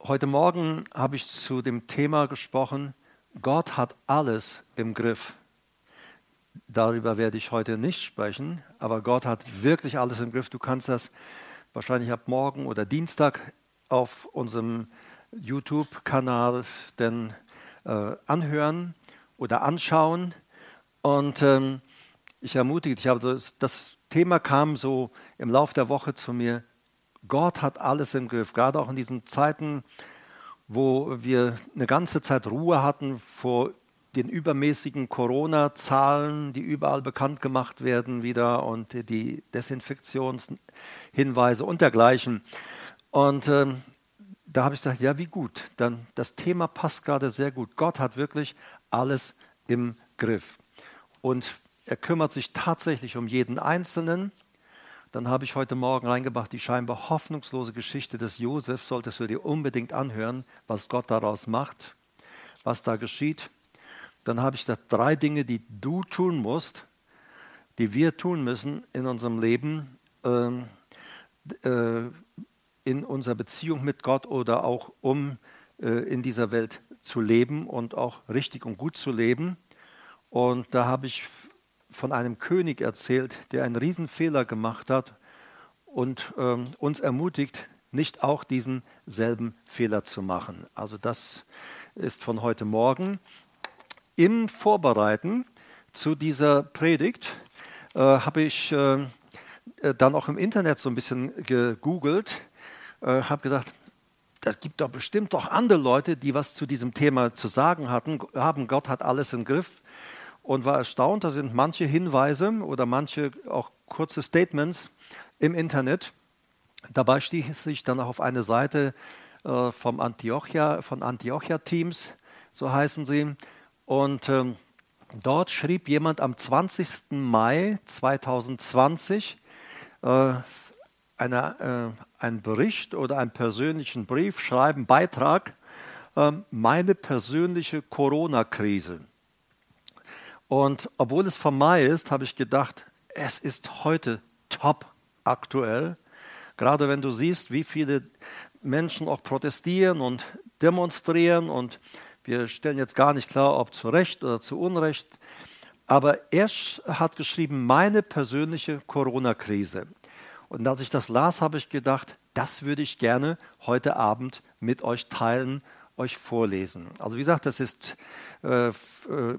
Heute Morgen habe ich zu dem Thema gesprochen, Gott hat alles im Griff. Darüber werde ich heute nicht sprechen, aber Gott hat wirklich alles im Griff. Du kannst das wahrscheinlich ab morgen oder Dienstag auf unserem YouTube-Kanal denn äh, anhören oder anschauen. Und ähm, ich ermutige dich, also das Thema kam so im Laufe der Woche zu mir. Gott hat alles im Griff, gerade auch in diesen Zeiten, wo wir eine ganze Zeit Ruhe hatten vor den übermäßigen Corona-Zahlen, die überall bekannt gemacht werden wieder und die Desinfektionshinweise und dergleichen. Und ähm, da habe ich gesagt, ja, wie gut. Dann das Thema passt gerade sehr gut. Gott hat wirklich alles im Griff. Und er kümmert sich tatsächlich um jeden Einzelnen. Dann habe ich heute Morgen reingebracht die scheinbar hoffnungslose Geschichte des Josef. Solltest du dir unbedingt anhören, was Gott daraus macht, was da geschieht. Dann habe ich da drei Dinge, die du tun musst, die wir tun müssen in unserem Leben, äh, äh, in unserer Beziehung mit Gott oder auch um äh, in dieser Welt zu leben und auch richtig und gut zu leben. Und da habe ich von einem König erzählt, der einen Riesenfehler gemacht hat und ähm, uns ermutigt, nicht auch diesen selben Fehler zu machen. Also das ist von heute Morgen. Im Vorbereiten zu dieser Predigt äh, habe ich äh, dann auch im Internet so ein bisschen gegoogelt, äh, habe gedacht, das gibt doch bestimmt doch andere Leute, die was zu diesem Thema zu sagen hatten, haben. Gott hat alles im Griff und war erstaunt. Da sind manche Hinweise oder manche auch kurze Statements im Internet. Dabei stieß ich dann auch auf eine Seite äh, vom Antiochia, von Antiochia-Teams, so heißen sie. Und ähm, dort schrieb jemand am 20. Mai 2020 äh, eine, äh, einen Bericht oder einen persönlichen Brief, schreiben Beitrag, äh, meine persönliche Corona-Krise. Und obwohl es vom Mai ist, habe ich gedacht, es ist heute top aktuell. Gerade wenn du siehst, wie viele Menschen auch protestieren und demonstrieren und wir stellen jetzt gar nicht klar, ob zu Recht oder zu Unrecht. Aber er hat geschrieben, meine persönliche Corona-Krise. Und als ich das las, habe ich gedacht, das würde ich gerne heute Abend mit euch teilen euch vorlesen. Also wie gesagt, das ist äh, äh,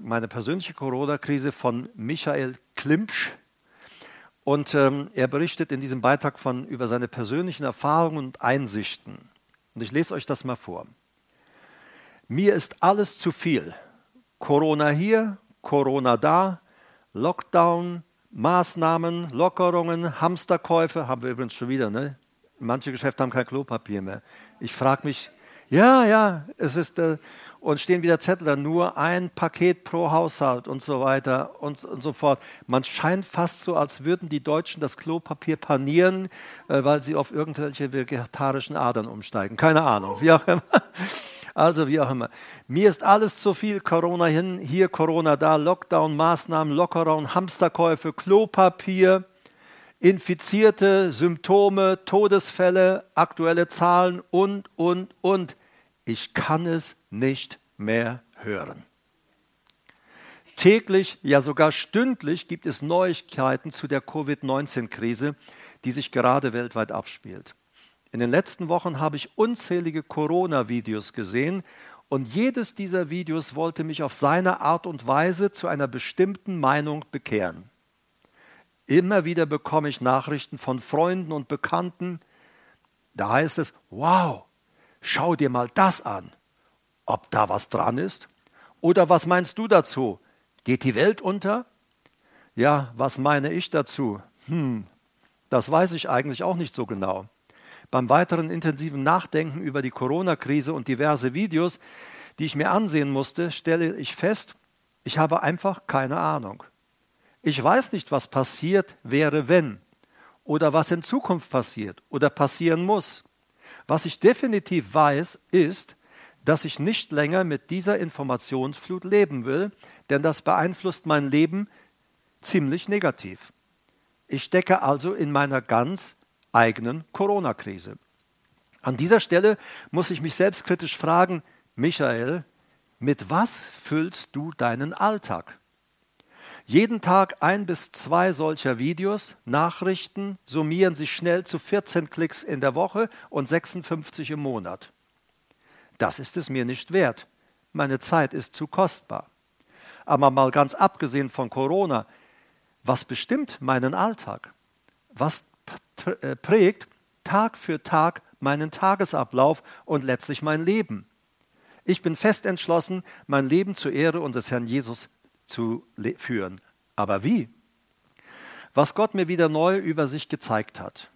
meine persönliche Corona-Krise von Michael Klimpsch. Und ähm, er berichtet in diesem Beitrag von, über seine persönlichen Erfahrungen und Einsichten. Und ich lese euch das mal vor. Mir ist alles zu viel. Corona hier, Corona da, Lockdown, Maßnahmen, Lockerungen, Hamsterkäufe, haben wir übrigens schon wieder. Ne? Manche Geschäfte haben kein Klopapier mehr. Ich frage mich, ja, ja, es ist, äh, und stehen wieder Zettel da, nur ein Paket pro Haushalt und so weiter und, und so fort. Man scheint fast so, als würden die Deutschen das Klopapier panieren, äh, weil sie auf irgendwelche vegetarischen Adern umsteigen. Keine Ahnung, wie auch immer. Also wie auch immer. Mir ist alles zu viel. Corona hin, hier Corona da, Lockdown, Maßnahmen, Lockerung, Hamsterkäufe, Klopapier. Infizierte, Symptome, Todesfälle, aktuelle Zahlen und, und, und ich kann es nicht mehr hören. Täglich, ja sogar stündlich gibt es Neuigkeiten zu der Covid-19-Krise, die sich gerade weltweit abspielt. In den letzten Wochen habe ich unzählige Corona-Videos gesehen und jedes dieser Videos wollte mich auf seine Art und Weise zu einer bestimmten Meinung bekehren. Immer wieder bekomme ich Nachrichten von Freunden und Bekannten, da heißt es, wow, schau dir mal das an, ob da was dran ist. Oder was meinst du dazu? Geht die Welt unter? Ja, was meine ich dazu? Hm, das weiß ich eigentlich auch nicht so genau. Beim weiteren intensiven Nachdenken über die Corona-Krise und diverse Videos, die ich mir ansehen musste, stelle ich fest, ich habe einfach keine Ahnung. Ich weiß nicht, was passiert wäre, wenn oder was in Zukunft passiert oder passieren muss. Was ich definitiv weiß, ist, dass ich nicht länger mit dieser Informationsflut leben will, denn das beeinflusst mein Leben ziemlich negativ. Ich stecke also in meiner ganz eigenen Corona-Krise. An dieser Stelle muss ich mich selbstkritisch fragen, Michael, mit was füllst du deinen Alltag? Jeden Tag ein bis zwei solcher Videos, Nachrichten summieren sich schnell zu 14 Klicks in der Woche und 56 im Monat. Das ist es mir nicht wert. Meine Zeit ist zu kostbar. Aber mal ganz abgesehen von Corona, was bestimmt meinen Alltag? Was äh, prägt Tag für Tag meinen Tagesablauf und letztlich mein Leben? Ich bin fest entschlossen, mein Leben zur Ehre unseres Herrn Jesus zu führen. Aber wie? Was Gott mir wieder neu über sich gezeigt hat.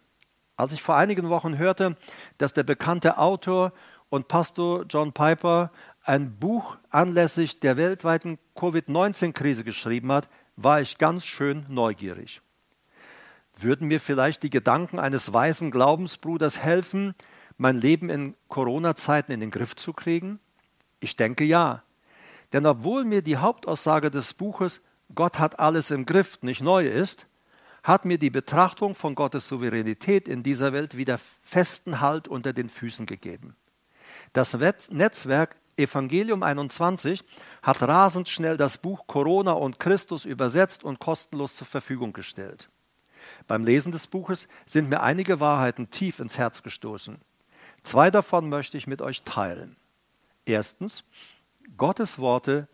Als ich vor einigen Wochen hörte, dass der bekannte Autor und Pastor John Piper ein Buch anlässlich der weltweiten Covid-19-Krise geschrieben hat, war ich ganz schön neugierig. Würden mir vielleicht die Gedanken eines weisen Glaubensbruders helfen, mein Leben in Corona-Zeiten in den Griff zu kriegen? Ich denke ja. Denn obwohl mir die Hauptaussage des Buches Gott hat alles im Griff nicht neu ist, hat mir die Betrachtung von Gottes Souveränität in dieser Welt wieder festen Halt unter den Füßen gegeben. Das Netzwerk Evangelium 21 hat rasend schnell das Buch Corona und Christus übersetzt und kostenlos zur Verfügung gestellt. Beim Lesen des Buches sind mir einige Wahrheiten tief ins Herz gestoßen. Zwei davon möchte ich mit euch teilen. Erstens, Gottes Worte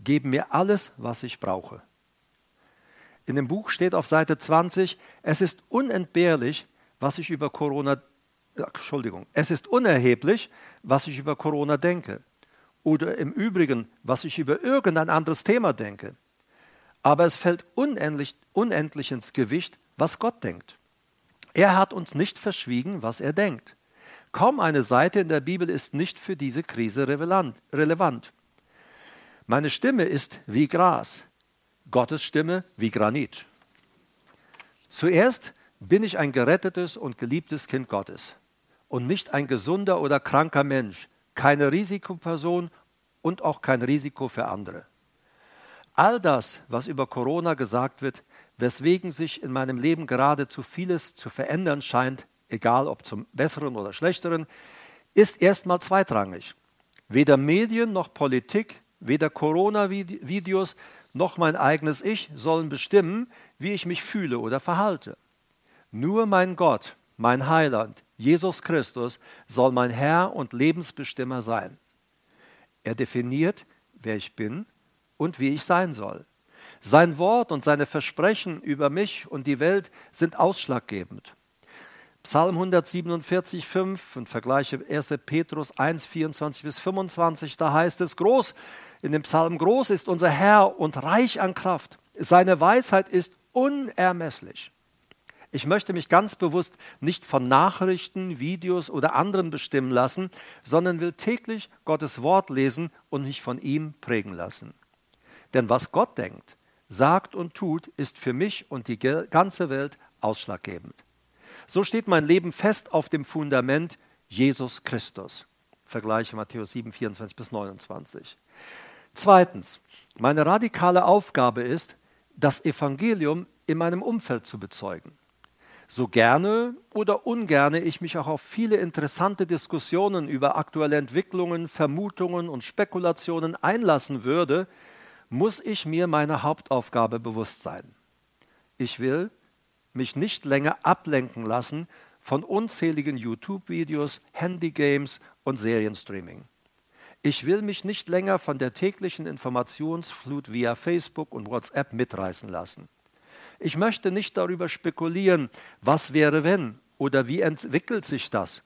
geben mir alles, was ich brauche. In dem Buch steht auf Seite 20, es ist unentbehrlich, was ich über Corona, Entschuldigung, es ist unerheblich, was ich über Corona denke. Oder im Übrigen, was ich über irgendein anderes Thema denke. Aber es fällt unendlich, unendlich ins Gewicht, was Gott denkt. Er hat uns nicht verschwiegen, was er denkt. Kaum eine Seite in der Bibel ist nicht für diese Krise relevant. Meine Stimme ist wie Gras, Gottes Stimme wie Granit. Zuerst bin ich ein gerettetes und geliebtes Kind Gottes und nicht ein gesunder oder kranker Mensch, keine Risikoperson und auch kein Risiko für andere. All das, was über Corona gesagt wird, weswegen sich in meinem Leben geradezu vieles zu verändern scheint, egal ob zum Besseren oder Schlechteren, ist erstmal zweitrangig. Weder Medien noch Politik, weder Corona-Videos noch mein eigenes Ich sollen bestimmen, wie ich mich fühle oder verhalte. Nur mein Gott, mein Heiland, Jesus Christus, soll mein Herr und Lebensbestimmer sein. Er definiert, wer ich bin und wie ich sein soll. Sein Wort und seine Versprechen über mich und die Welt sind ausschlaggebend. Psalm 147, 5 und vergleiche 1. Petrus 1, 24 bis 25, da heißt es, groß, in dem Psalm, groß ist unser Herr und reich an Kraft. Seine Weisheit ist unermesslich. Ich möchte mich ganz bewusst nicht von Nachrichten, Videos oder anderen bestimmen lassen, sondern will täglich Gottes Wort lesen und mich von ihm prägen lassen. Denn was Gott denkt, sagt und tut, ist für mich und die ganze Welt ausschlaggebend. So steht mein Leben fest auf dem Fundament Jesus Christus. Vergleiche Matthäus 7, 24 bis 29. Zweitens, meine radikale Aufgabe ist, das Evangelium in meinem Umfeld zu bezeugen. So gerne oder ungerne ich mich auch auf viele interessante Diskussionen über aktuelle Entwicklungen, Vermutungen und Spekulationen einlassen würde, muss ich mir meiner Hauptaufgabe bewusst sein. Ich will, mich nicht länger ablenken lassen von unzähligen YouTube-Videos, Handygames und Serienstreaming. Ich will mich nicht länger von der täglichen Informationsflut via Facebook und WhatsApp mitreißen lassen. Ich möchte nicht darüber spekulieren, was wäre wenn oder wie entwickelt sich das.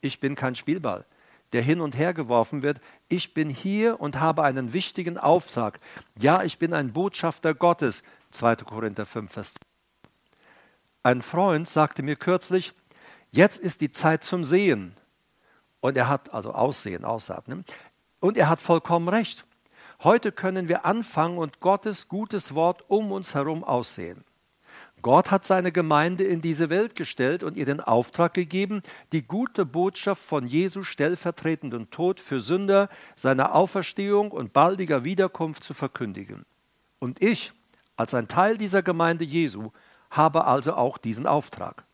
Ich bin kein Spielball, der hin und her geworfen wird. Ich bin hier und habe einen wichtigen Auftrag. Ja, ich bin ein Botschafter Gottes. 2. Korinther 5, Vers 10. Ein Freund sagte mir kürzlich, jetzt ist die Zeit zum Sehen. Und er hat, also Aussehen, Ausatmen. Und er hat vollkommen recht. Heute können wir anfangen und Gottes gutes Wort um uns herum aussehen. Gott hat seine Gemeinde in diese Welt gestellt und ihr den Auftrag gegeben, die gute Botschaft von Jesu stellvertretenden Tod für Sünder, seiner Auferstehung und baldiger Wiederkunft zu verkündigen. Und ich, als ein Teil dieser Gemeinde Jesu, habe also auch diesen Auftrag.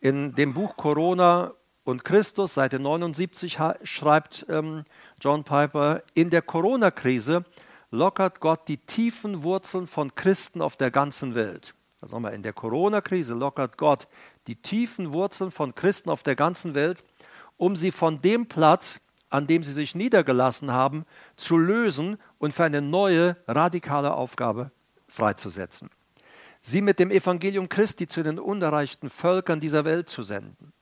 In dem Buch Corona und Christus, Seite 79 schreibt ähm, John Piper, in der Corona-Krise lockert Gott die tiefen Wurzeln von Christen auf der ganzen Welt. Also nochmal, in der Corona-Krise lockert Gott die tiefen Wurzeln von Christen auf der ganzen Welt, um sie von dem Platz, an dem sie sich niedergelassen haben, zu lösen und für eine neue, radikale Aufgabe freizusetzen. Sie mit dem Evangelium Christi zu den unerreichten Völkern dieser Welt zu senden.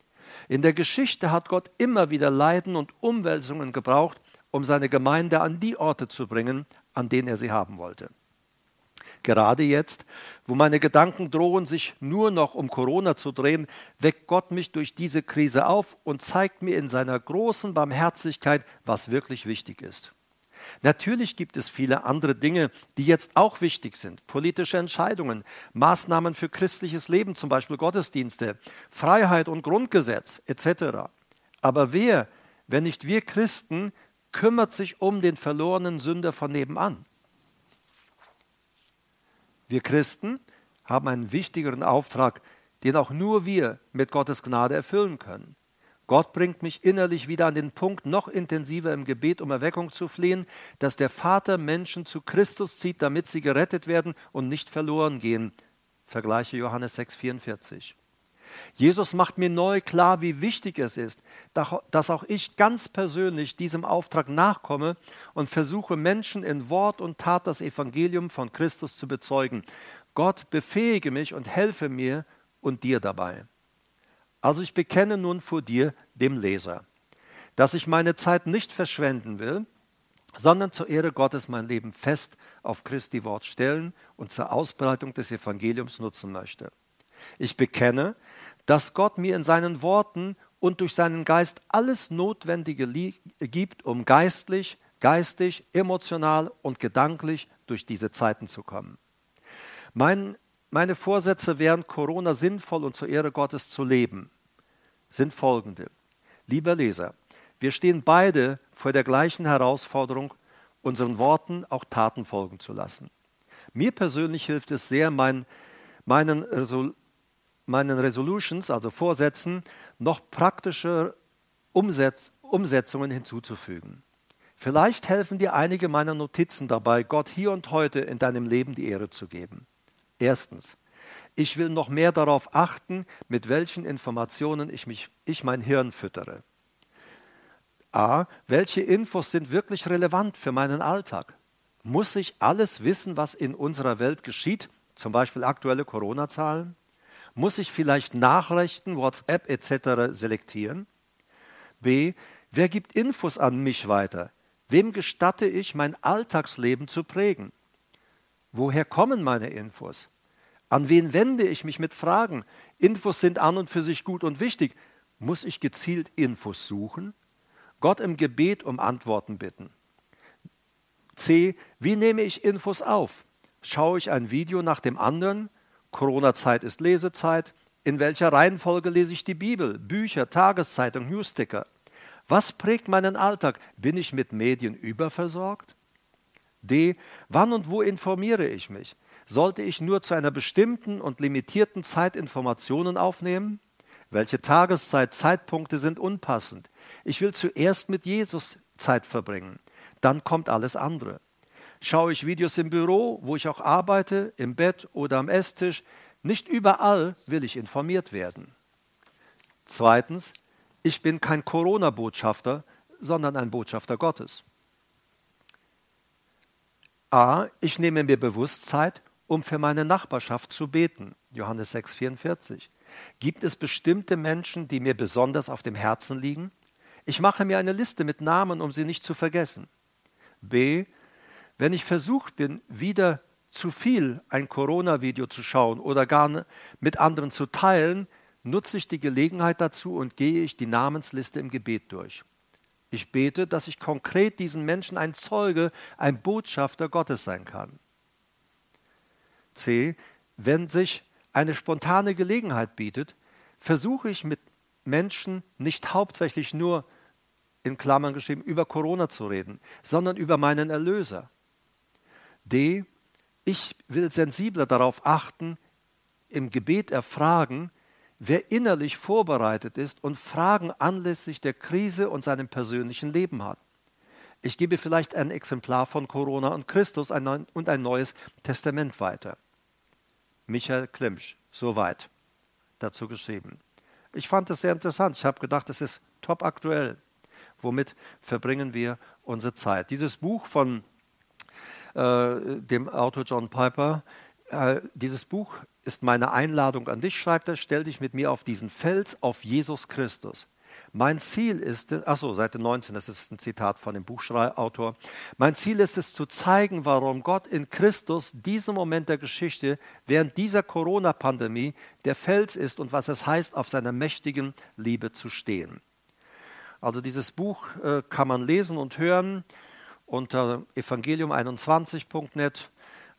In der Geschichte hat Gott immer wieder Leiden und Umwälzungen gebraucht, um seine Gemeinde an die Orte zu bringen, an denen er sie haben wollte. Gerade jetzt, wo meine Gedanken drohen, sich nur noch um Corona zu drehen, weckt Gott mich durch diese Krise auf und zeigt mir in seiner großen Barmherzigkeit, was wirklich wichtig ist. Natürlich gibt es viele andere Dinge, die jetzt auch wichtig sind. Politische Entscheidungen, Maßnahmen für christliches Leben, zum Beispiel Gottesdienste, Freiheit und Grundgesetz etc. Aber wer, wenn nicht wir Christen, kümmert sich um den verlorenen Sünder von nebenan? Wir Christen haben einen wichtigeren Auftrag, den auch nur wir mit Gottes Gnade erfüllen können. Gott bringt mich innerlich wieder an den Punkt, noch intensiver im Gebet um Erweckung zu flehen, dass der Vater Menschen zu Christus zieht, damit sie gerettet werden und nicht verloren gehen. Vergleiche Johannes 6,44. Jesus macht mir neu klar, wie wichtig es ist, dass auch ich ganz persönlich diesem Auftrag nachkomme und versuche, Menschen in Wort und Tat das Evangelium von Christus zu bezeugen. Gott befähige mich und helfe mir und dir dabei. Also ich bekenne nun vor dir, dem Leser, dass ich meine Zeit nicht verschwenden will, sondern zur Ehre Gottes mein Leben fest auf Christi Wort stellen und zur Ausbreitung des Evangeliums nutzen möchte. Ich bekenne, dass Gott mir in seinen Worten und durch seinen Geist alles Notwendige gibt, um geistlich, geistig, emotional und gedanklich durch diese Zeiten zu kommen. Mein, meine Vorsätze während Corona sinnvoll und zur Ehre Gottes zu leben, sind folgende. Lieber Leser, wir stehen beide vor der gleichen Herausforderung, unseren Worten auch Taten folgen zu lassen. Mir persönlich hilft es sehr, mein, meinen meinen Resolutions, also Vorsätzen, noch praktische Umsetz Umsetzungen hinzuzufügen. Vielleicht helfen dir einige meiner Notizen dabei, Gott hier und heute in deinem Leben die Ehre zu geben. Erstens, ich will noch mehr darauf achten, mit welchen Informationen ich, mich, ich mein Hirn füttere. A. Welche Infos sind wirklich relevant für meinen Alltag? Muss ich alles wissen, was in unserer Welt geschieht, zum Beispiel aktuelle Corona-Zahlen? Muss ich vielleicht Nachrichten, WhatsApp etc. selektieren? B. Wer gibt Infos an mich weiter? Wem gestatte ich, mein Alltagsleben zu prägen? Woher kommen meine Infos? An wen wende ich mich mit Fragen? Infos sind an und für sich gut und wichtig. Muss ich gezielt Infos suchen? Gott im Gebet um Antworten bitten. C. Wie nehme ich Infos auf? Schaue ich ein Video nach dem anderen? Corona-Zeit ist Lesezeit. In welcher Reihenfolge lese ich die Bibel, Bücher, Tageszeitung, Newsticker? Was prägt meinen Alltag? Bin ich mit Medien überversorgt? D. Wann und wo informiere ich mich? Sollte ich nur zu einer bestimmten und limitierten Zeit Informationen aufnehmen? Welche Tageszeit, Zeitpunkte sind unpassend? Ich will zuerst mit Jesus Zeit verbringen. Dann kommt alles andere. Schaue ich Videos im Büro, wo ich auch arbeite, im Bett oder am Esstisch. Nicht überall will ich informiert werden. Zweitens, ich bin kein Corona-Botschafter, sondern ein Botschafter Gottes. A. Ich nehme mir bewusst Zeit, um für meine Nachbarschaft zu beten. Johannes 6,44. Gibt es bestimmte Menschen, die mir besonders auf dem Herzen liegen? Ich mache mir eine Liste mit Namen, um sie nicht zu vergessen. B. Wenn ich versucht bin, wieder zu viel ein Corona-Video zu schauen oder gar mit anderen zu teilen, nutze ich die Gelegenheit dazu und gehe ich die Namensliste im Gebet durch. Ich bete, dass ich konkret diesen Menschen ein Zeuge, ein Botschafter Gottes sein kann. C. Wenn sich eine spontane Gelegenheit bietet, versuche ich mit Menschen nicht hauptsächlich nur in Klammern geschrieben über Corona zu reden, sondern über meinen Erlöser. D. Ich will sensibler darauf achten, im Gebet erfragen, wer innerlich vorbereitet ist und Fragen anlässlich der Krise und seinem persönlichen Leben hat. Ich gebe vielleicht ein Exemplar von Corona und Christus und ein neues Testament weiter. Michael Klimsch, soweit dazu geschrieben. Ich fand es sehr interessant. Ich habe gedacht, es ist top aktuell. Womit verbringen wir unsere Zeit? Dieses Buch von äh, dem Autor John Piper, äh, dieses Buch ist meine Einladung an dich, schreibt er, stell dich mit mir auf diesen Fels, auf Jesus Christus. Mein Ziel ist, achso, Seite 19, das ist ein Zitat von dem Buchautor. Mein Ziel ist es zu zeigen, warum Gott in Christus diesem Moment der Geschichte während dieser Corona-Pandemie der Fels ist und was es heißt, auf seiner mächtigen Liebe zu stehen. Also dieses Buch äh, kann man lesen und hören unter evangelium21.net.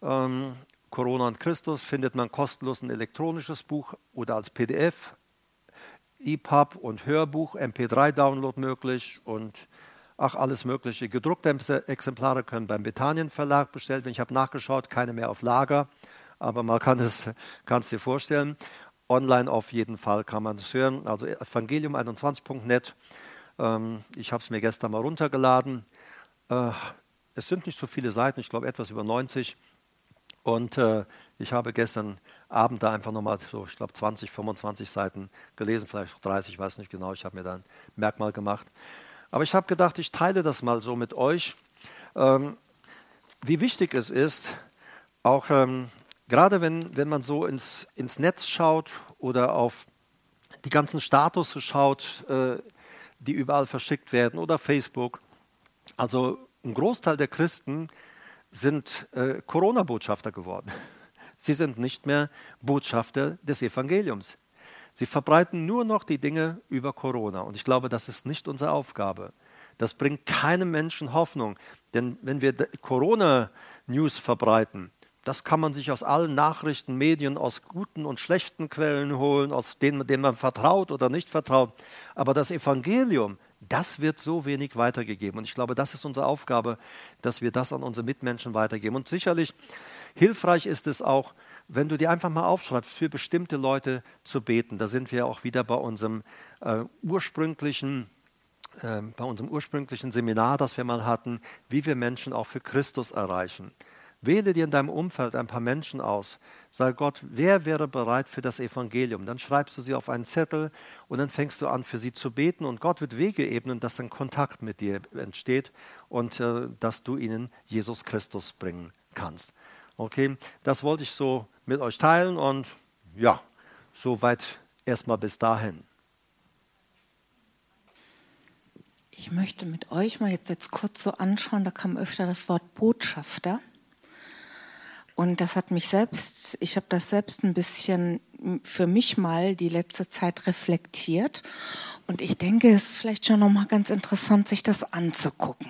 Ähm, Corona und Christus findet man kostenlos ein elektronisches Buch oder als PDF EPUB und Hörbuch, MP3-Download möglich und ach, alles mögliche. Gedruckte Exemplare können beim Bethanien Verlag bestellt werden. Ich habe nachgeschaut, keine mehr auf Lager, aber man kann es kann dir vorstellen. Online auf jeden Fall kann man es hören. Also evangelium21.net. Ähm, ich habe es mir gestern mal runtergeladen. Äh, es sind nicht so viele Seiten, ich glaube etwas über 90. Und äh, ich habe gestern Abend da einfach nochmal so, ich glaube, 20, 25 Seiten gelesen, vielleicht auch 30, ich weiß nicht genau. Ich habe mir da ein Merkmal gemacht. Aber ich habe gedacht, ich teile das mal so mit euch, ähm, wie wichtig es ist, auch ähm, gerade wenn, wenn man so ins, ins Netz schaut oder auf die ganzen Status schaut, äh, die überall verschickt werden oder Facebook. Also ein Großteil der Christen sind äh, Corona-Botschafter geworden. Sie sind nicht mehr Botschafter des Evangeliums. Sie verbreiten nur noch die Dinge über Corona. Und ich glaube, das ist nicht unsere Aufgabe. Das bringt keinem Menschen Hoffnung. Denn wenn wir Corona-News verbreiten, das kann man sich aus allen Nachrichten, Medien, aus guten und schlechten Quellen holen, aus denen, denen man vertraut oder nicht vertraut. Aber das Evangelium, das wird so wenig weitergegeben. Und ich glaube, das ist unsere Aufgabe, dass wir das an unsere Mitmenschen weitergeben. Und sicherlich Hilfreich ist es auch, wenn du dir einfach mal aufschreibst, für bestimmte Leute zu beten. Da sind wir auch wieder bei unserem äh, ursprünglichen äh, bei unserem ursprünglichen Seminar, das wir mal hatten, wie wir Menschen auch für Christus erreichen. Wähle dir in deinem Umfeld ein paar Menschen aus. Sag Gott, wer wäre bereit für das Evangelium? Dann schreibst du sie auf einen Zettel und dann fängst du an, für sie zu beten. Und Gott wird Wege ebnen, dass ein Kontakt mit dir entsteht und äh, dass du ihnen Jesus Christus bringen kannst. Okay, das wollte ich so mit euch teilen und ja, soweit erstmal bis dahin. Ich möchte mit euch mal jetzt, jetzt kurz so anschauen, da kam öfter das Wort Botschafter. Und das hat mich selbst, ich habe das selbst ein bisschen für mich mal die letzte Zeit reflektiert. Und ich denke, es ist vielleicht schon nochmal ganz interessant, sich das anzugucken.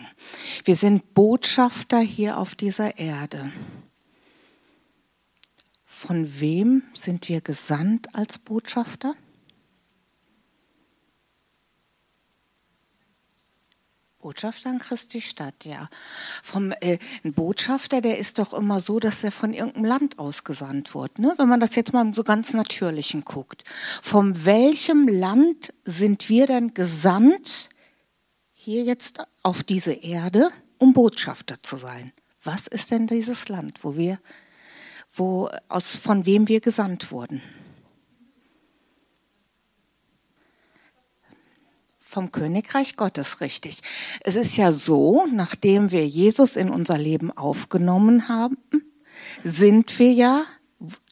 Wir sind Botschafter hier auf dieser Erde. Von wem sind wir gesandt als Botschafter? Botschafter an Christi Stadt, ja. Vom äh, ein Botschafter, der ist doch immer so, dass er von irgendeinem Land ausgesandt wird. Ne? Wenn man das jetzt mal so ganz Natürlichen guckt. Von welchem Land sind wir denn gesandt hier jetzt auf diese Erde, um Botschafter zu sein? Was ist denn dieses Land, wo wir wo, aus, von wem wir gesandt wurden. Vom Königreich Gottes, richtig. Es ist ja so, nachdem wir Jesus in unser Leben aufgenommen haben, sind wir ja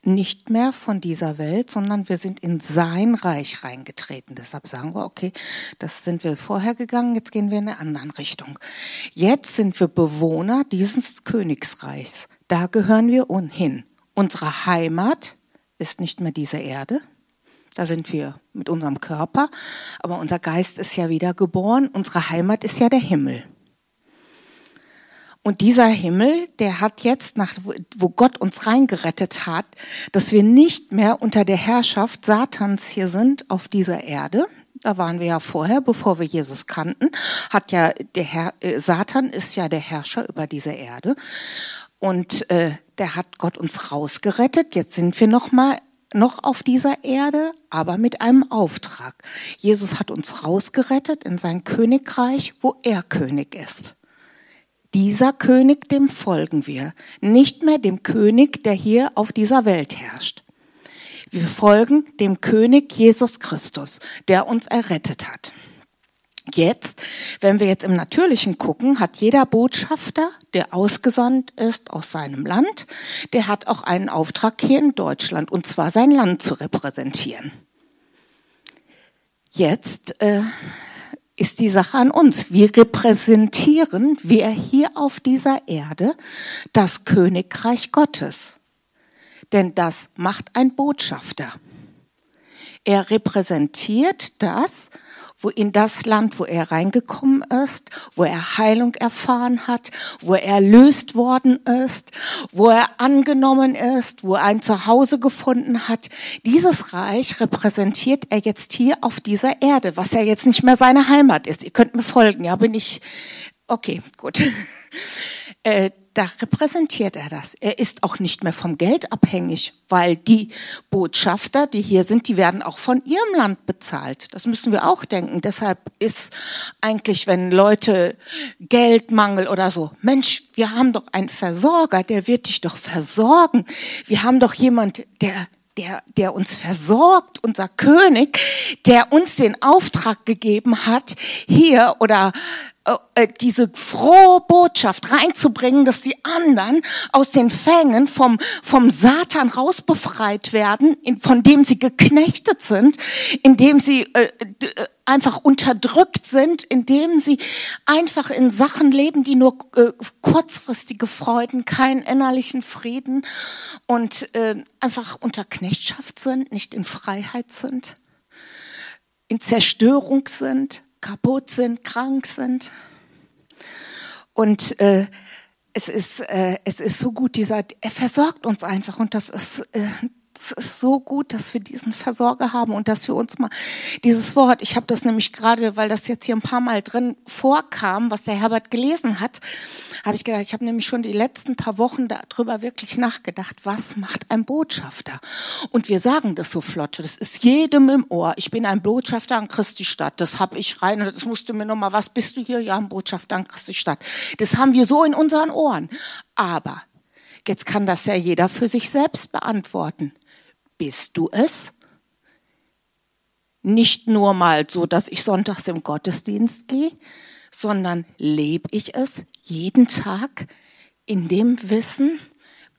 nicht mehr von dieser Welt, sondern wir sind in sein Reich reingetreten. Deshalb sagen wir, okay, das sind wir vorher gegangen, jetzt gehen wir in eine andere Richtung. Jetzt sind wir Bewohner dieses Königsreichs. Da gehören wir hin. Unsere Heimat ist nicht mehr diese Erde. Da sind wir mit unserem Körper, aber unser Geist ist ja wieder geboren. Unsere Heimat ist ja der Himmel. Und dieser Himmel, der hat jetzt, nach, wo Gott uns reingerettet hat, dass wir nicht mehr unter der Herrschaft Satans hier sind auf dieser Erde. Da waren wir ja vorher, bevor wir Jesus kannten. Hat ja der Herr, äh, Satan ist ja der Herrscher über diese Erde. Und äh, der hat Gott uns rausgerettet. Jetzt sind wir noch mal noch auf dieser Erde, aber mit einem Auftrag. Jesus hat uns rausgerettet in sein Königreich, wo er König ist. Dieser König, dem folgen wir, nicht mehr dem König, der hier auf dieser Welt herrscht. Wir folgen dem König Jesus Christus, der uns errettet hat. Jetzt, wenn wir jetzt im Natürlichen gucken, hat jeder Botschafter, der ausgesandt ist aus seinem Land, der hat auch einen Auftrag hier in Deutschland, und zwar sein Land zu repräsentieren. Jetzt äh, ist die Sache an uns. Wir repräsentieren, wir hier auf dieser Erde, das Königreich Gottes. Denn das macht ein Botschafter. Er repräsentiert das, wo in das Land, wo er reingekommen ist, wo er Heilung erfahren hat, wo er erlöst worden ist, wo er angenommen ist, wo er ein Zuhause gefunden hat. Dieses Reich repräsentiert er jetzt hier auf dieser Erde, was ja jetzt nicht mehr seine Heimat ist. Ihr könnt mir folgen, ja, bin ich, okay, gut. Äh, da repräsentiert er das. Er ist auch nicht mehr vom Geld abhängig, weil die Botschafter, die hier sind, die werden auch von ihrem Land bezahlt. Das müssen wir auch denken. Deshalb ist eigentlich, wenn Leute Geldmangel oder so, Mensch, wir haben doch einen Versorger, der wird dich doch versorgen. Wir haben doch jemand, der der, der uns versorgt, unser König, der uns den Auftrag gegeben hat, hier oder diese frohe Botschaft reinzubringen, dass die anderen aus den Fängen vom, vom Satan rausbefreit werden, in, von dem sie geknechtet sind, indem sie äh, äh, einfach unterdrückt sind, indem sie einfach in Sachen leben, die nur äh, kurzfristige Freuden, keinen innerlichen Frieden und äh, einfach unter Knechtschaft sind, nicht in Freiheit sind, in Zerstörung sind kaputt sind, krank sind. Und äh, es ist, äh, es ist so gut, dieser, er versorgt uns einfach und das ist, äh, es ist so gut, dass wir diesen Versorger haben und dass wir uns mal dieses Wort, ich habe das nämlich gerade, weil das jetzt hier ein paar Mal drin vorkam, was der Herbert gelesen hat, habe ich gedacht, ich habe nämlich schon die letzten paar Wochen darüber wirklich nachgedacht, was macht ein Botschafter? Und wir sagen das so flott, das ist jedem im Ohr. Ich bin ein Botschafter an Christi Stadt. Das habe ich rein das musste mir nochmal, was bist du hier? Ja, ein Botschafter an Christi Stadt. Das haben wir so in unseren Ohren. Aber Jetzt kann das ja jeder für sich selbst beantworten. Bist du es? Nicht nur mal so, dass ich sonntags im Gottesdienst gehe, sondern lebe ich es jeden Tag in dem Wissen,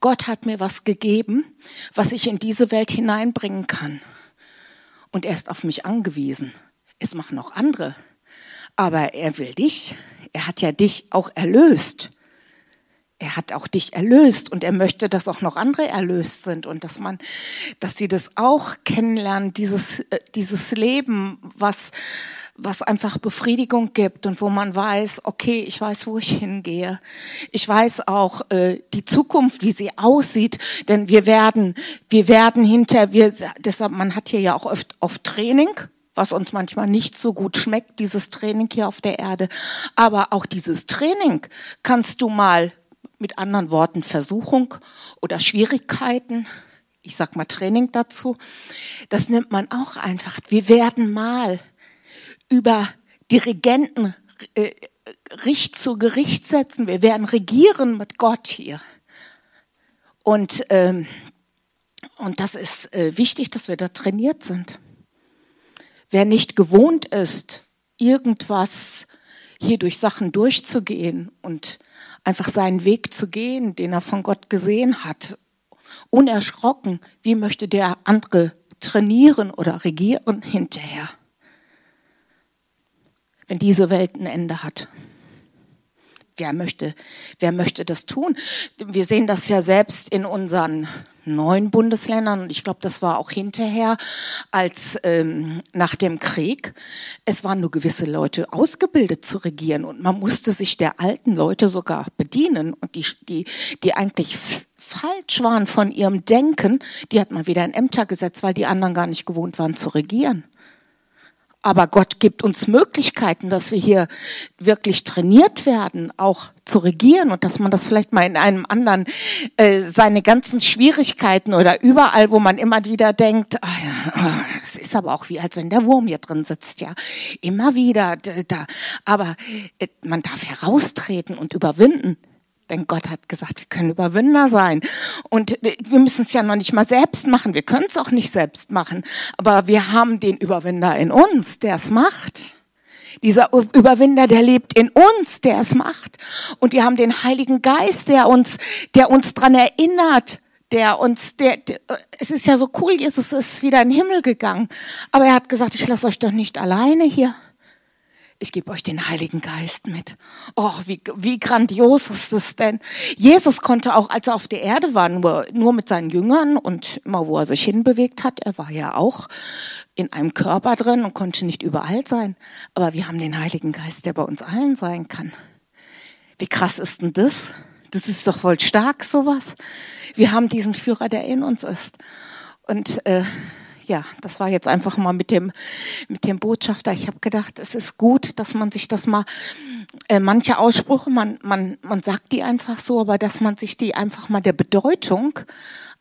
Gott hat mir was gegeben, was ich in diese Welt hineinbringen kann. Und er ist auf mich angewiesen. Es machen auch andere. Aber er will dich. Er hat ja dich auch erlöst er hat auch dich erlöst und er möchte, dass auch noch andere erlöst sind und dass man, dass sie das auch kennenlernen, dieses, äh, dieses Leben, was, was einfach Befriedigung gibt und wo man weiß, okay, ich weiß, wo ich hingehe. Ich weiß auch äh, die Zukunft, wie sie aussieht, denn wir werden, wir werden hinter, wir, deshalb, man hat hier ja auch oft, oft Training, was uns manchmal nicht so gut schmeckt, dieses Training hier auf der Erde. Aber auch dieses Training kannst du mal mit anderen Worten Versuchung oder Schwierigkeiten, ich sag mal Training dazu, das nimmt man auch einfach. Wir werden mal über Dirigenten äh, Richt zu Gericht setzen. Wir werden regieren mit Gott hier. Und, ähm, und das ist äh, wichtig, dass wir da trainiert sind. Wer nicht gewohnt ist, irgendwas hier durch Sachen durchzugehen und einfach seinen Weg zu gehen, den er von Gott gesehen hat. Unerschrocken, wie möchte der andere trainieren oder regieren hinterher, wenn diese Welt ein Ende hat. Wer möchte, wer möchte das tun? Wir sehen das ja selbst in unseren neun Bundesländern und ich glaube, das war auch hinterher als ähm, nach dem Krieg. Es waren nur gewisse Leute ausgebildet zu regieren und man musste sich der alten Leute sogar bedienen und die die die eigentlich falsch waren von ihrem Denken, die hat man wieder in Ämter gesetzt, weil die anderen gar nicht gewohnt waren zu regieren. Aber Gott gibt uns Möglichkeiten, dass wir hier wirklich trainiert werden, auch zu regieren und dass man das vielleicht mal in einem anderen, äh, seine ganzen Schwierigkeiten oder überall, wo man immer wieder denkt, ah ja, das ist aber auch wie als wenn der Wurm hier drin sitzt, ja, immer wieder da. Aber äh, man darf heraustreten und überwinden. Denn Gott hat gesagt, wir können Überwinder sein. Und wir müssen es ja noch nicht mal selbst machen. Wir können es auch nicht selbst machen. Aber wir haben den Überwinder in uns, der es macht. Dieser Überwinder, der lebt in uns, der es macht. Und wir haben den Heiligen Geist, der uns, der uns dran erinnert, der uns, der, der, es ist ja so cool, Jesus ist wieder in den Himmel gegangen. Aber er hat gesagt, ich lasse euch doch nicht alleine hier ich gebe euch den Heiligen Geist mit. Oh, wie, wie grandios ist das denn? Jesus konnte auch, als er auf der Erde war, nur, nur mit seinen Jüngern und immer, wo er sich hinbewegt hat, er war ja auch in einem Körper drin und konnte nicht überall sein. Aber wir haben den Heiligen Geist, der bei uns allen sein kann. Wie krass ist denn das? Das ist doch voll stark, sowas. Wir haben diesen Führer, der in uns ist. Und äh, ja, das war jetzt einfach mal mit dem, mit dem Botschafter. Ich habe gedacht, es ist gut, dass man sich das mal, äh, manche Aussprüche, man, man, man sagt die einfach so, aber dass man sich die einfach mal der Bedeutung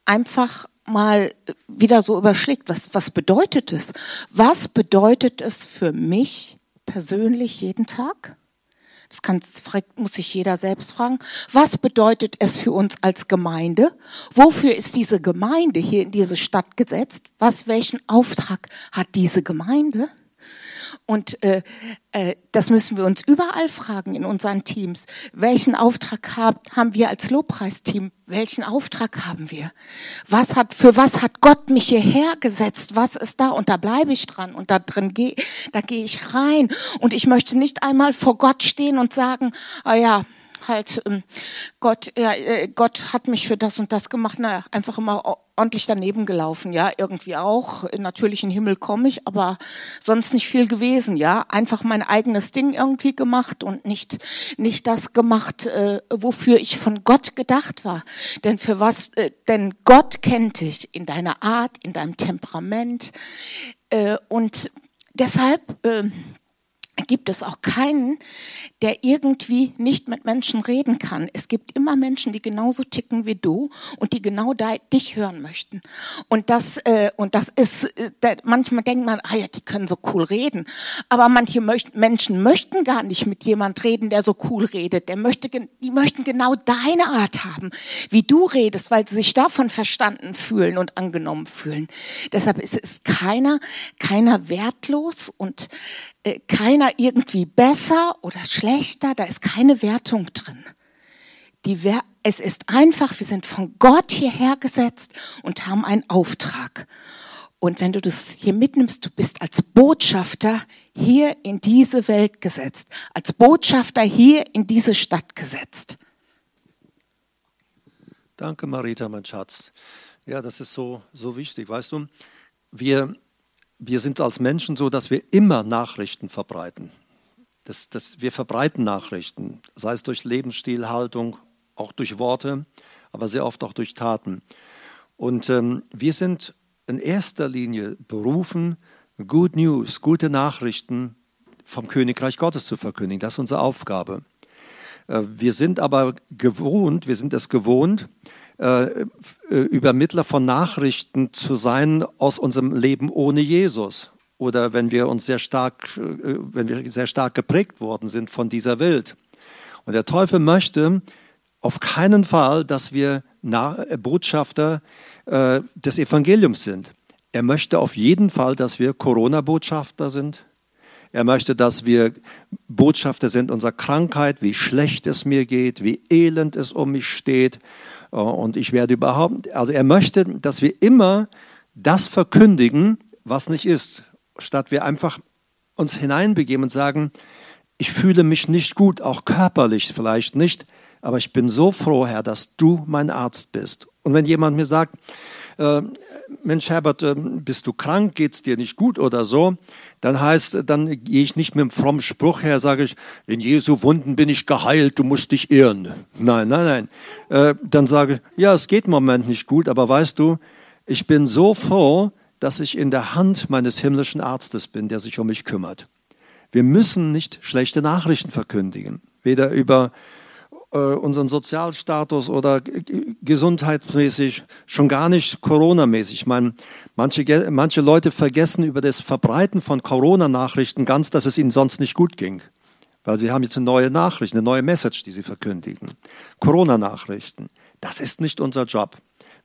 einfach mal wieder so überschlägt. Was, was bedeutet es? Was bedeutet es für mich persönlich jeden Tag? Das kann, muss sich jeder selbst fragen. Was bedeutet es für uns als Gemeinde? Wofür ist diese Gemeinde hier in diese Stadt gesetzt? Was, welchen Auftrag hat diese Gemeinde? Und äh, äh, das müssen wir uns überall fragen in unseren Teams. Welchen Auftrag hab, haben wir als Lobpreisteam? Welchen Auftrag haben wir? Was hat, für was hat Gott mich hierher gesetzt? Was ist da? Und da bleibe ich dran und da drin gehe, da gehe ich rein. Und ich möchte nicht einmal vor Gott stehen und sagen, ah ja, halt, ähm, Gott, ja, äh, Gott hat mich für das und das gemacht. Naja, einfach immer ordentlich daneben gelaufen, ja, irgendwie auch. Natürlich in den Himmel komme ich, aber sonst nicht viel gewesen, ja. Einfach mein eigenes Ding irgendwie gemacht und nicht, nicht das gemacht, äh, wofür ich von Gott gedacht war. Denn für was, äh, denn Gott kennt dich in deiner Art, in deinem Temperament, äh, und deshalb, äh, gibt es auch keinen, der irgendwie nicht mit Menschen reden kann. Es gibt immer Menschen, die genauso ticken wie du und die genau da, dich hören möchten. Und das, äh, und das ist, äh, manchmal denkt man, ah ja, die können so cool reden. Aber manche möcht, Menschen möchten gar nicht mit jemand reden, der so cool redet. Der möchte, die möchten genau deine Art haben, wie du redest, weil sie sich davon verstanden fühlen und angenommen fühlen. Deshalb ist es keiner, keiner wertlos und keiner irgendwie besser oder schlechter, da ist keine Wertung drin. Wer es ist einfach, wir sind von Gott hierher gesetzt und haben einen Auftrag. Und wenn du das hier mitnimmst, du bist als Botschafter hier in diese Welt gesetzt, als Botschafter hier in diese Stadt gesetzt. Danke, Marita, mein Schatz. Ja, das ist so, so wichtig. Weißt du, wir, wir sind als Menschen so, dass wir immer Nachrichten verbreiten. Das, das, wir verbreiten Nachrichten, sei es durch Lebensstil, Haltung, auch durch Worte, aber sehr oft auch durch Taten. Und ähm, wir sind in erster Linie berufen, Good News, gute Nachrichten vom Königreich Gottes zu verkündigen. Das ist unsere Aufgabe. Äh, wir sind aber gewohnt, wir sind es gewohnt, äh, äh, Übermittler von Nachrichten zu sein aus unserem Leben ohne Jesus. Oder wenn wir uns sehr stark, äh, wenn wir sehr stark geprägt worden sind von dieser Welt. Und der Teufel möchte auf keinen Fall, dass wir Botschafter des Evangeliums sind. Er möchte auf jeden Fall, dass wir Corona-Botschafter sind. Er möchte, dass wir Botschafter sind unserer Krankheit, wie schlecht es mir geht, wie elend es um mich steht äh, und ich werde überhaupt, also er möchte, dass wir immer das verkündigen, was nicht ist, statt wir einfach uns hineinbegeben und sagen, ich fühle mich nicht gut, auch körperlich vielleicht nicht, aber ich bin so froh, Herr, dass du mein Arzt bist. Und wenn jemand mir sagt, äh, Mensch Herbert, äh, bist du krank, geht es dir nicht gut oder so, dann heißt, dann gehe ich nicht mit einem frommen Spruch her, sage ich, in Jesu Wunden bin ich geheilt, du musst dich irren. Nein, nein, nein. Äh, dann sage ich, ja, es geht im Moment nicht gut, aber weißt du, ich bin so froh, dass ich in der Hand meines himmlischen Arztes bin, der sich um mich kümmert. Wir müssen nicht schlechte Nachrichten verkündigen, weder über äh, unseren Sozialstatus oder gesundheitsmäßig, schon gar nicht Corona-mäßig. Ich meine, manche, manche Leute vergessen über das Verbreiten von Corona-Nachrichten ganz, dass es ihnen sonst nicht gut ging. Weil sie haben jetzt eine neue Nachricht, eine neue Message, die sie verkündigen. Corona-Nachrichten. Das ist nicht unser Job.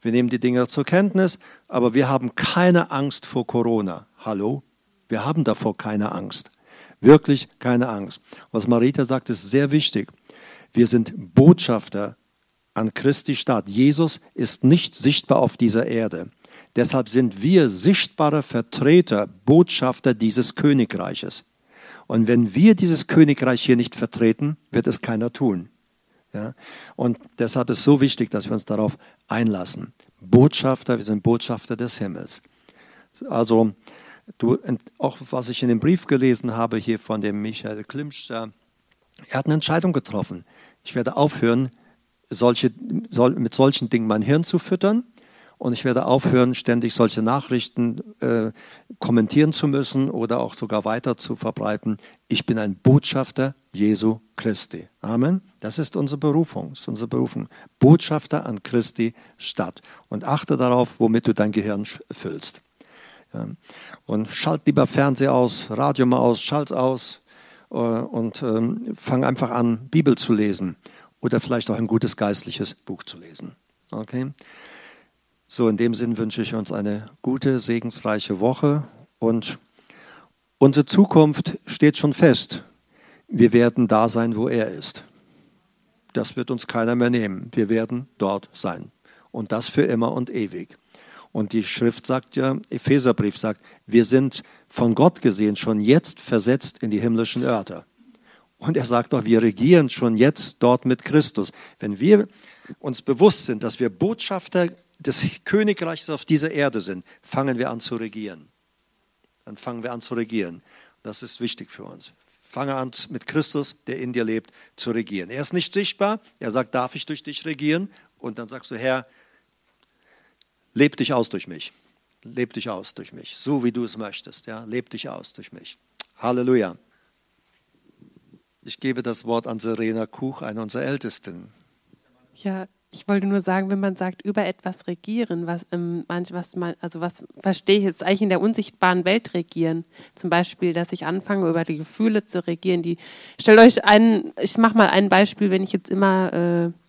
Wir nehmen die Dinge zur Kenntnis, aber wir haben keine Angst vor Corona. Hallo? Wir haben davor keine Angst. Wirklich keine Angst. Was Marita sagt, ist sehr wichtig. Wir sind Botschafter an Christi Stadt. Jesus ist nicht sichtbar auf dieser Erde. Deshalb sind wir sichtbare Vertreter, Botschafter dieses Königreiches. Und wenn wir dieses Königreich hier nicht vertreten, wird es keiner tun. Ja? Und deshalb ist es so wichtig, dass wir uns darauf einlassen. Botschafter, wir sind Botschafter des Himmels. Also, du, auch was ich in dem Brief gelesen habe hier von dem Michael Klimsch, er hat eine Entscheidung getroffen. Ich werde aufhören, solche, mit solchen Dingen mein Hirn zu füttern und ich werde aufhören, ständig solche Nachrichten äh, kommentieren zu müssen oder auch sogar weiter zu verbreiten. Ich bin ein Botschafter Jesu Christi. Amen. Das ist unsere Berufung. Ist unsere Berufung. Botschafter an Christi Stadt. Und achte darauf, womit du dein Gehirn füllst. Ja. Und schalt lieber Fernseher aus, Radio mal aus, schalt aus und ähm, fang einfach an, Bibel zu lesen oder vielleicht auch ein gutes geistliches Buch zu lesen. Okay? So, in dem Sinn wünsche ich uns eine gute, segensreiche Woche und unsere Zukunft steht schon fest. Wir werden da sein, wo er ist. Das wird uns keiner mehr nehmen. Wir werden dort sein. Und das für immer und ewig. Und die Schrift sagt ja, Epheserbrief sagt, wir sind von Gott gesehen schon jetzt versetzt in die himmlischen Örter. Und er sagt doch, wir regieren schon jetzt dort mit Christus. Wenn wir uns bewusst sind, dass wir Botschafter des Königreichs auf dieser Erde sind, fangen wir an zu regieren. Dann fangen wir an zu regieren. Das ist wichtig für uns. Fange an mit Christus, der in dir lebt, zu regieren. Er ist nicht sichtbar. Er sagt, darf ich durch dich regieren? Und dann sagst du, Herr, leb dich aus durch mich. Leb dich aus durch mich, so wie du es möchtest. Ja? Leb dich aus durch mich. Halleluja. Ich gebe das Wort an Serena Kuch, eine unserer Ältesten. Ja, ich wollte nur sagen, wenn man sagt, über etwas regieren, was, ähm, manch, man, also was verstehe ich jetzt eigentlich in der unsichtbaren Welt regieren. Zum Beispiel, dass ich anfange, über die Gefühle zu regieren. Die, stellt euch ein, ich mache mal ein Beispiel, wenn ich jetzt immer äh,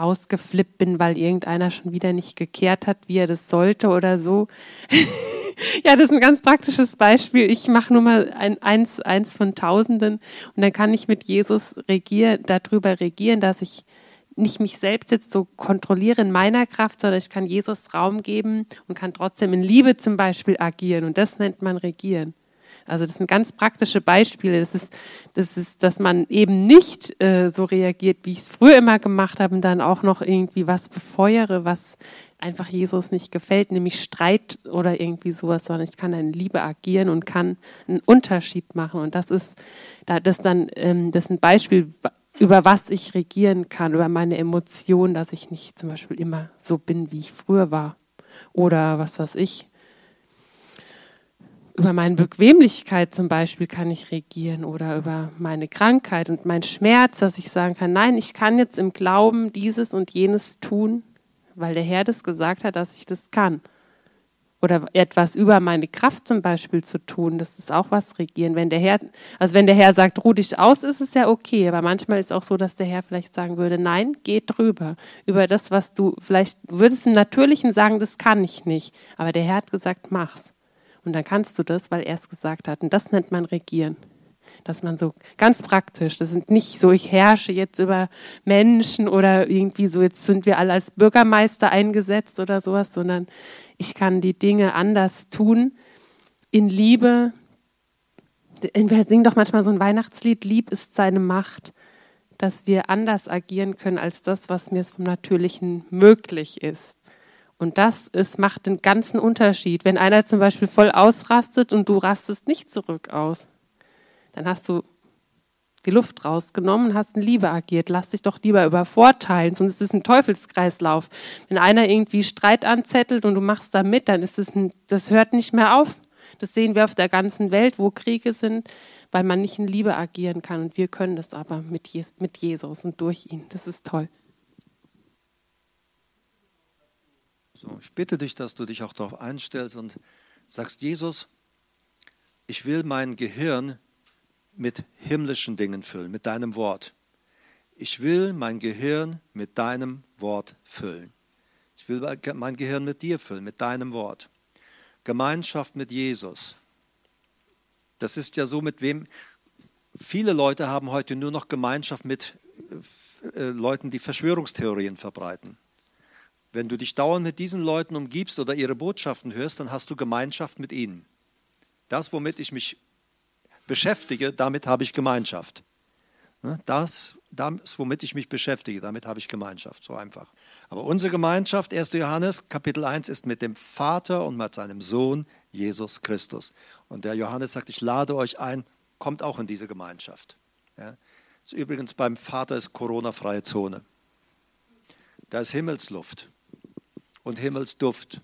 ausgeflippt bin, weil irgendeiner schon wieder nicht gekehrt hat, wie er das sollte oder so. ja, das ist ein ganz praktisches Beispiel. Ich mache nur mal ein, eins, eins von Tausenden und dann kann ich mit Jesus regieren, darüber regieren, dass ich nicht mich selbst jetzt so kontrolliere in meiner Kraft, sondern ich kann Jesus Raum geben und kann trotzdem in Liebe zum Beispiel agieren. Und das nennt man Regieren. Also das sind ganz praktische Beispiele. Das ist, das ist dass man eben nicht äh, so reagiert, wie ich es früher immer gemacht habe und dann auch noch irgendwie was befeuere, was einfach Jesus nicht gefällt, nämlich Streit oder irgendwie sowas, sondern ich kann in Liebe agieren und kann einen Unterschied machen. Und das ist, das dann, ähm, das ist ein Beispiel, über was ich regieren kann, über meine Emotionen, dass ich nicht zum Beispiel immer so bin, wie ich früher war. Oder was weiß ich. Über meine Bequemlichkeit zum Beispiel kann ich regieren oder über meine Krankheit und meinen Schmerz, dass ich sagen kann, nein, ich kann jetzt im Glauben dieses und jenes tun, weil der Herr das gesagt hat, dass ich das kann oder etwas über meine Kraft zum Beispiel zu tun, das ist auch was regieren. Wenn der Herr, also wenn der Herr sagt, ruh dich aus, ist es ja okay. Aber manchmal ist es auch so, dass der Herr vielleicht sagen würde, nein, geh drüber. Über das, was du, vielleicht würdest du im Natürlichen sagen, das kann ich nicht. Aber der Herr hat gesagt, mach's. Und dann kannst du das, weil er es gesagt hat. Und das nennt man regieren. Dass man so ganz praktisch, das sind nicht so, ich herrsche jetzt über Menschen oder irgendwie so, jetzt sind wir alle als Bürgermeister eingesetzt oder sowas, sondern ich kann die Dinge anders tun, in Liebe. Wir singen doch manchmal so ein Weihnachtslied, Lieb ist seine Macht, dass wir anders agieren können als das, was mir vom Natürlichen möglich ist. Und das ist, macht den ganzen Unterschied. Wenn einer zum Beispiel voll ausrastet und du rastest nicht zurück aus, dann hast du die Luft rausgenommen und hast in Liebe agiert. Lass dich doch lieber übervorteilen, sonst ist es ein Teufelskreislauf. Wenn einer irgendwie Streit anzettelt und du machst da mit, dann ist es ein, das hört nicht mehr auf. Das sehen wir auf der ganzen Welt, wo Kriege sind, weil man nicht in Liebe agieren kann. Und wir können das aber mit, Jesus und durch ihn. Das ist toll. So, ich bitte dich, dass du dich auch darauf einstellst und sagst, Jesus, ich will mein Gehirn mit himmlischen Dingen füllen, mit deinem Wort. Ich will mein Gehirn mit deinem Wort füllen. Ich will mein Gehirn mit dir füllen, mit deinem Wort. Gemeinschaft mit Jesus. Das ist ja so, mit wem viele Leute haben heute nur noch Gemeinschaft mit äh, Leuten, die Verschwörungstheorien verbreiten. Wenn du dich dauernd mit diesen Leuten umgibst oder ihre Botschaften hörst, dann hast du Gemeinschaft mit ihnen. Das, womit ich mich beschäftige, damit habe ich Gemeinschaft. Ne, das, das, womit ich mich beschäftige, damit habe ich Gemeinschaft. So einfach. Aber unsere Gemeinschaft, 1. Johannes, Kapitel 1, ist mit dem Vater und mit seinem Sohn Jesus Christus. Und der Johannes sagt, ich lade euch ein, kommt auch in diese Gemeinschaft. Ja. Übrigens beim Vater ist Corona-freie Zone. Da ist Himmelsluft und Himmelsduft.